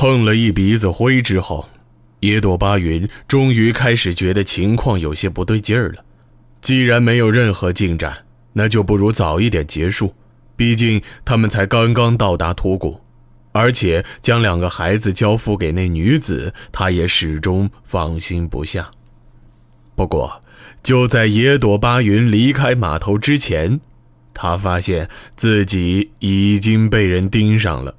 碰了一鼻子灰之后，野朵巴云终于开始觉得情况有些不对劲儿了。既然没有任何进展，那就不如早一点结束。毕竟他们才刚刚到达土谷，而且将两个孩子交付给那女子，他也始终放心不下。不过，就在野朵巴云离开码头之前，他发现自己已经被人盯上了。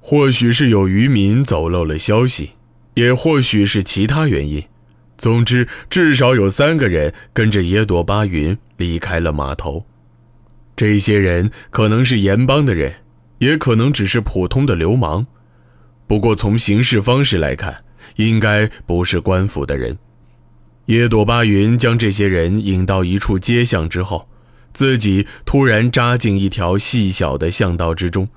或许是有渔民走漏了消息，也或许是其他原因。总之，至少有三个人跟着野朵巴云离开了码头。这些人可能是盐帮的人，也可能只是普通的流氓。不过从行事方式来看，应该不是官府的人。野朵巴云将这些人引到一处街巷之后，自己突然扎进一条细小的巷道之中。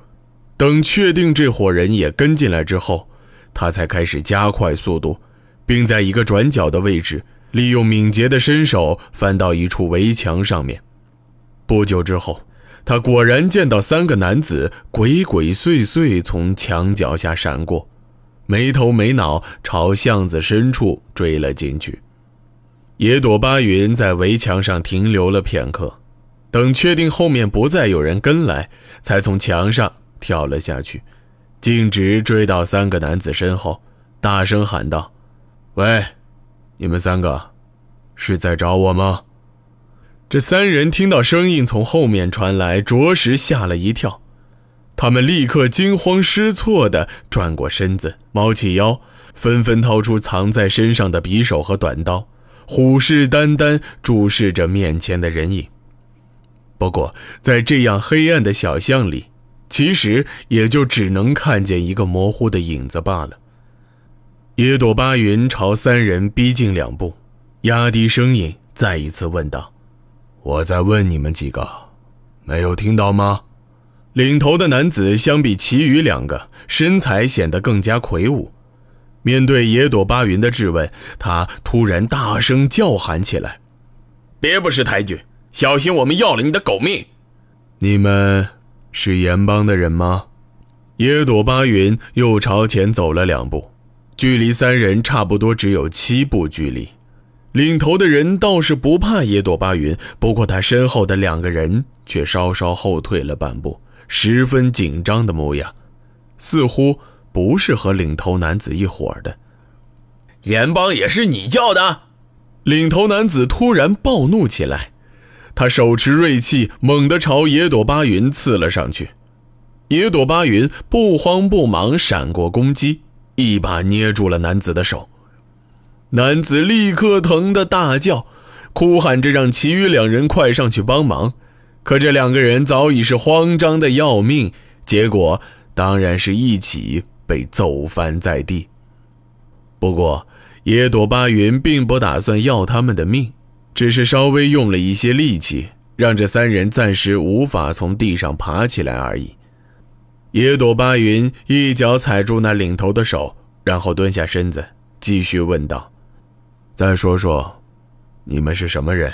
等确定这伙人也跟进来之后，他才开始加快速度，并在一个转角的位置，利用敏捷的身手翻到一处围墙上面。不久之后，他果然见到三个男子鬼鬼祟祟从墙脚下闪过，没头没脑朝巷子深处追了进去。野朵巴云在围墙上停留了片刻，等确定后面不再有人跟来，才从墙上跳了下去，径直追到三个男子身后，大声喊道：“喂，你们三个，是在找我吗？”这三人听到声音从后面传来，着实吓了一跳。他们立刻惊慌失措地转过身子，猫起腰，纷纷掏出藏在身上的匕首和短刀，虎视眈眈注视着面前的人影。不过，在这样黑暗的小巷里，其实也就只能看见一个模糊的影子罢了。野朵巴云朝三人逼近两步，压低声音，再一次问道。我在问你们几个，没有听到吗？领头的男子相比其余两个，身材显得更加魁梧。面对野朵巴云的质问，他突然大声叫喊起来：“别不识抬举，小心我们要了你的狗命！”你们是盐帮的人吗？野朵巴云又朝前走了两步，距离三人差不多只有七步距离。领头的人倒是不怕野朵巴云，不过他身后的两个人却稍稍后退了半步，十分紧张的模样，似乎不是和领头男子一伙的。盐帮也是你叫的？领头男子突然暴怒起来，他手持锐器，猛地朝野朵巴云刺了上去。野朵巴云不慌不忙闪过攻击，一把捏住了男子的手。男子立刻疼得大叫，哭喊着让其余两人快上去帮忙。可这两个人早已是慌张的要命，结果当然是一起被揍翻在地。不过野朵巴云并不打算要他们的命，只是稍微用了一些力气，让这三人暂时无法从地上爬起来而已。野朵巴云一脚踩住那领头的手，然后蹲下身子，继续问道。再说说，你们是什么人？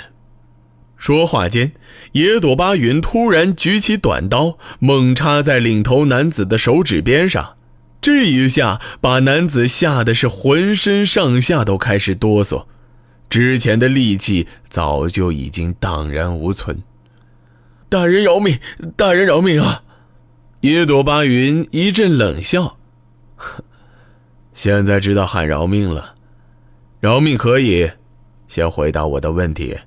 说话间，野朵巴云突然举起短刀，猛插在领头男子的手指边上。这一下把男子吓得是浑身上下都开始哆嗦，之前的力气早就已经荡然无存。大人饶命！大人饶命啊！野朵巴云一阵冷笑：“ 现在知道喊饶命了。”饶命可以，先回答我的问题。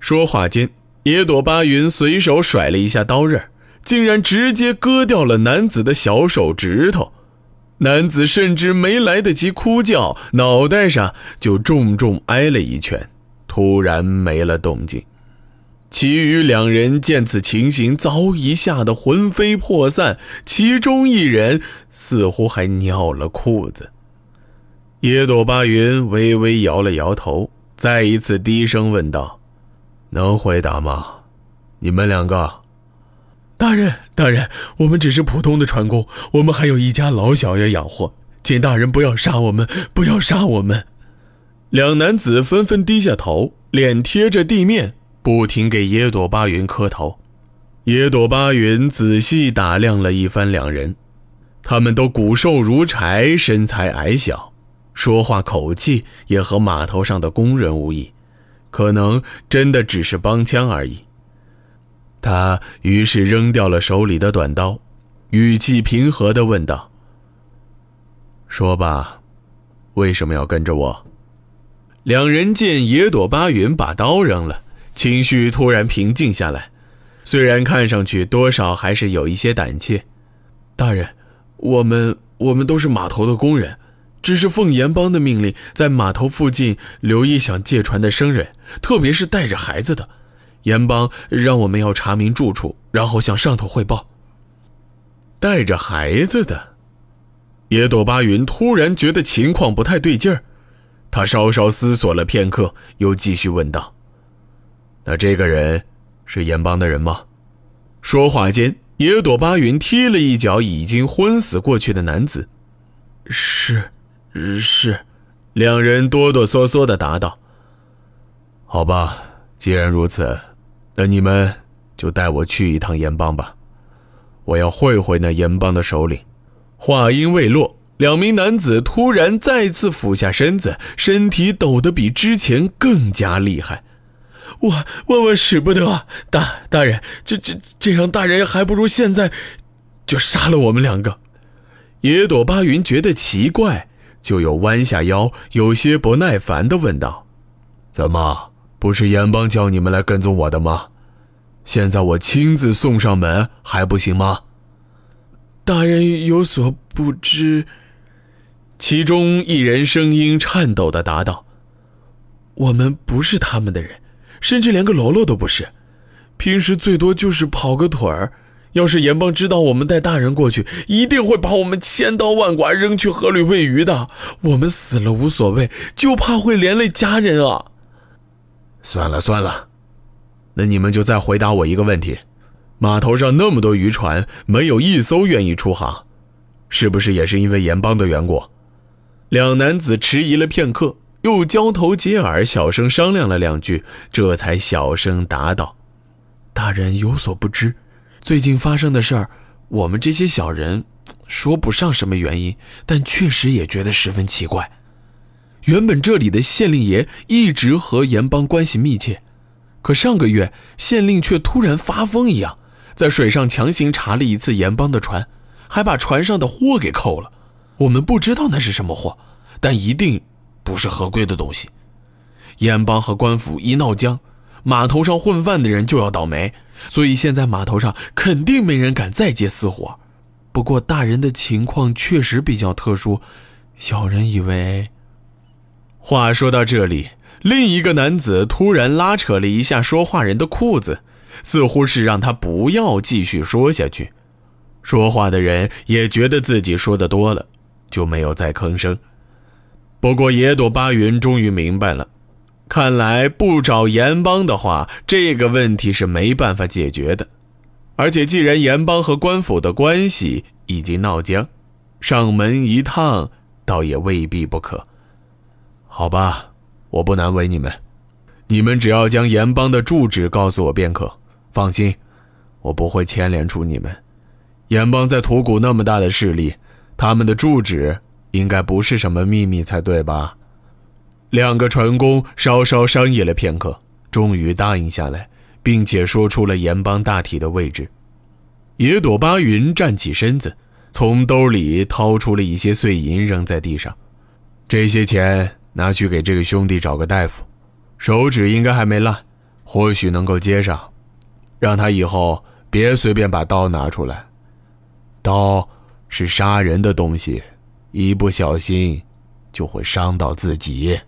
说话间，野朵巴云随手甩了一下刀刃，竟然直接割掉了男子的小手指头。男子甚至没来得及哭叫，脑袋上就重重挨了一拳，突然没了动静。其余两人见此情形，早已吓得魂飞魄散，其中一人似乎还尿了裤子。野朵巴云微微摇了摇头，再一次低声问道：“能回答吗？你们两个？”大人，大人，我们只是普通的船工，我们还有一家老小要养活，请大人不要杀我们，不要杀我们。两男子纷纷低下头，脸贴着地面，不停给野朵巴云磕头。野朵巴云仔细打量了一番两人。他们都骨瘦如柴，身材矮小，说话口气也和码头上的工人无异，可能真的只是帮腔而已。他于是扔掉了手里的短刀，语气平和地问道：“说吧，为什么要跟着我？”两人见野朵巴云把刀扔了，情绪突然平静下来，虽然看上去多少还是有一些胆怯。大人，我们我们都是码头的工人，只是奉严帮的命令，在码头附近留意想借船的生人，特别是带着孩子的。严帮让我们要查明住处，然后向上头汇报。带着孩子的，野朵巴云突然觉得情况不太对劲儿。他稍稍思索了片刻，又继续问道：“那这个人是严帮的人吗？”说话间，野朵巴云踢了一脚已经昏死过去的男子。“是，是。”两人哆哆嗦嗦的答道。“好吧，既然如此，那你们就带我去一趟盐帮吧，我要会会那盐帮的首领。”话音未落。两名男子突然再次俯下身子，身体抖得比之前更加厉害。我万万使不得！大大人，这这这样，大人还不如现在就杀了我们两个。野朵巴云觉得奇怪，就又弯下腰，有些不耐烦地问道：“怎么，不是严帮叫你们来跟踪我的吗？现在我亲自送上门还不行吗？”大人有所不知。其中一人声音颤抖的答道：“我们不是他们的人，甚至连个喽啰都不是。平时最多就是跑个腿儿。要是严帮知道我们带大人过去，一定会把我们千刀万剐，扔去河里喂鱼的。我们死了无所谓，就怕会连累家人啊。”算了算了，那你们就再回答我一个问题：码头上那么多渔船，没有一艘愿意出航，是不是也是因为盐帮的缘故？两男子迟疑了片刻，又交头接耳，小声商量了两句，这才小声答道：“大人有所不知，最近发生的事儿，我们这些小人说不上什么原因，但确实也觉得十分奇怪。原本这里的县令爷一直和盐帮关系密切，可上个月县令却突然发疯一样，在水上强行查了一次盐帮的船，还把船上的货给扣了。”我们不知道那是什么货，但一定不是合规的东西。盐帮和官府一闹僵，码头上混饭的人就要倒霉，所以现在码头上肯定没人敢再接私活。不过大人的情况确实比较特殊，小人以为……话说到这里，另一个男子突然拉扯了一下说话人的裤子，似乎是让他不要继续说下去。说话的人也觉得自己说的多了。就没有再吭声。不过野朵巴云终于明白了，看来不找严帮的话，这个问题是没办法解决的。而且既然严帮和官府的关系已经闹僵，上门一趟倒也未必不可。好吧，我不难为你们，你们只要将盐帮的住址告诉我便可。放心，我不会牵连出你们。盐帮在土谷那么大的势力。他们的住址应该不是什么秘密才对吧？两个船工稍稍商议了片刻，终于答应下来，并且说出了盐帮大体的位置。野朵巴云站起身子，从兜里掏出了一些碎银，扔在地上。这些钱拿去给这个兄弟找个大夫，手指应该还没烂，或许能够接上。让他以后别随便把刀拿出来，刀。是杀人的东西，一不小心就会伤到自己。